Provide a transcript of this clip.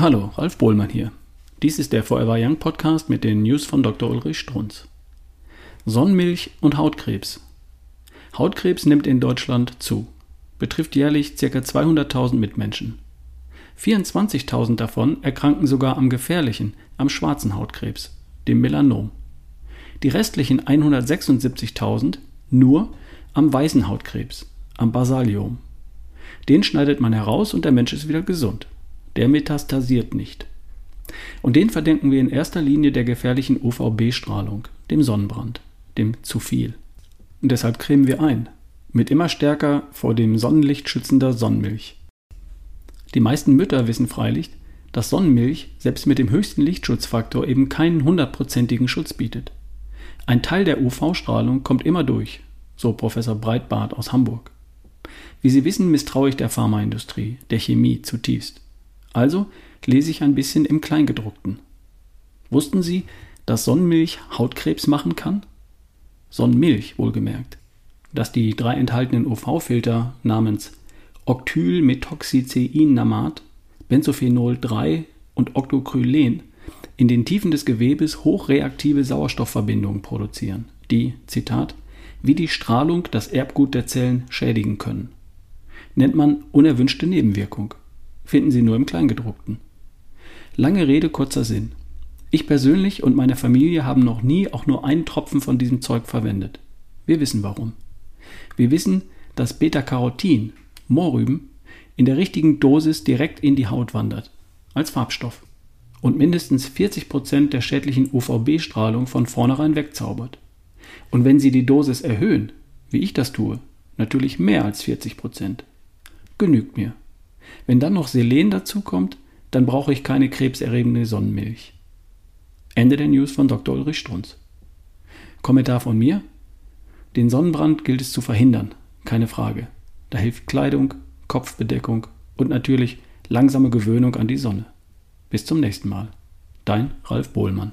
Hallo, Ralf Bohlmann hier. Dies ist der Forever Young Podcast mit den News von Dr. Ulrich Strunz. Sonnenmilch und Hautkrebs. Hautkrebs nimmt in Deutschland zu, betrifft jährlich ca. 200.000 Mitmenschen. 24.000 davon erkranken sogar am gefährlichen, am schwarzen Hautkrebs, dem Melanom. Die restlichen 176.000 nur am weißen Hautkrebs, am Basaliom. Den schneidet man heraus und der Mensch ist wieder gesund der metastasiert nicht. Und den verdenken wir in erster Linie der gefährlichen UVB-Strahlung, dem Sonnenbrand, dem zu viel. Und deshalb cremen wir ein, mit immer stärker vor dem Sonnenlicht schützender Sonnenmilch. Die meisten Mütter wissen freilich, dass Sonnenmilch selbst mit dem höchsten Lichtschutzfaktor eben keinen hundertprozentigen Schutz bietet. Ein Teil der UV-Strahlung kommt immer durch, so Professor Breitbart aus Hamburg. Wie Sie wissen, misstraue ich der Pharmaindustrie, der Chemie zutiefst. Also lese ich ein bisschen im Kleingedruckten. Wussten Sie, dass Sonnenmilch Hautkrebs machen kann? Sonnenmilch wohlgemerkt. Dass die drei enthaltenen UV-Filter namens Octylmethoxyceinnamat, Benzophenol 3 und Octocrylen in den Tiefen des Gewebes hochreaktive Sauerstoffverbindungen produzieren, die, Zitat, wie die Strahlung das Erbgut der Zellen schädigen können. Nennt man unerwünschte Nebenwirkung finden Sie nur im Kleingedruckten. Lange Rede, kurzer Sinn. Ich persönlich und meine Familie haben noch nie auch nur einen Tropfen von diesem Zeug verwendet. Wir wissen warum. Wir wissen, dass Beta-Carotin, Mohrrüben, in der richtigen Dosis direkt in die Haut wandert, als Farbstoff, und mindestens 40% der schädlichen UVB-Strahlung von vornherein wegzaubert. Und wenn Sie die Dosis erhöhen, wie ich das tue, natürlich mehr als 40%, genügt mir. Wenn dann noch Selen dazukommt, dann brauche ich keine krebserregende Sonnenmilch. Ende der News von Dr. Ulrich Strunz. Kommentar von mir? Den Sonnenbrand gilt es zu verhindern, keine Frage. Da hilft Kleidung, Kopfbedeckung und natürlich langsame Gewöhnung an die Sonne. Bis zum nächsten Mal. Dein Ralf Bohlmann.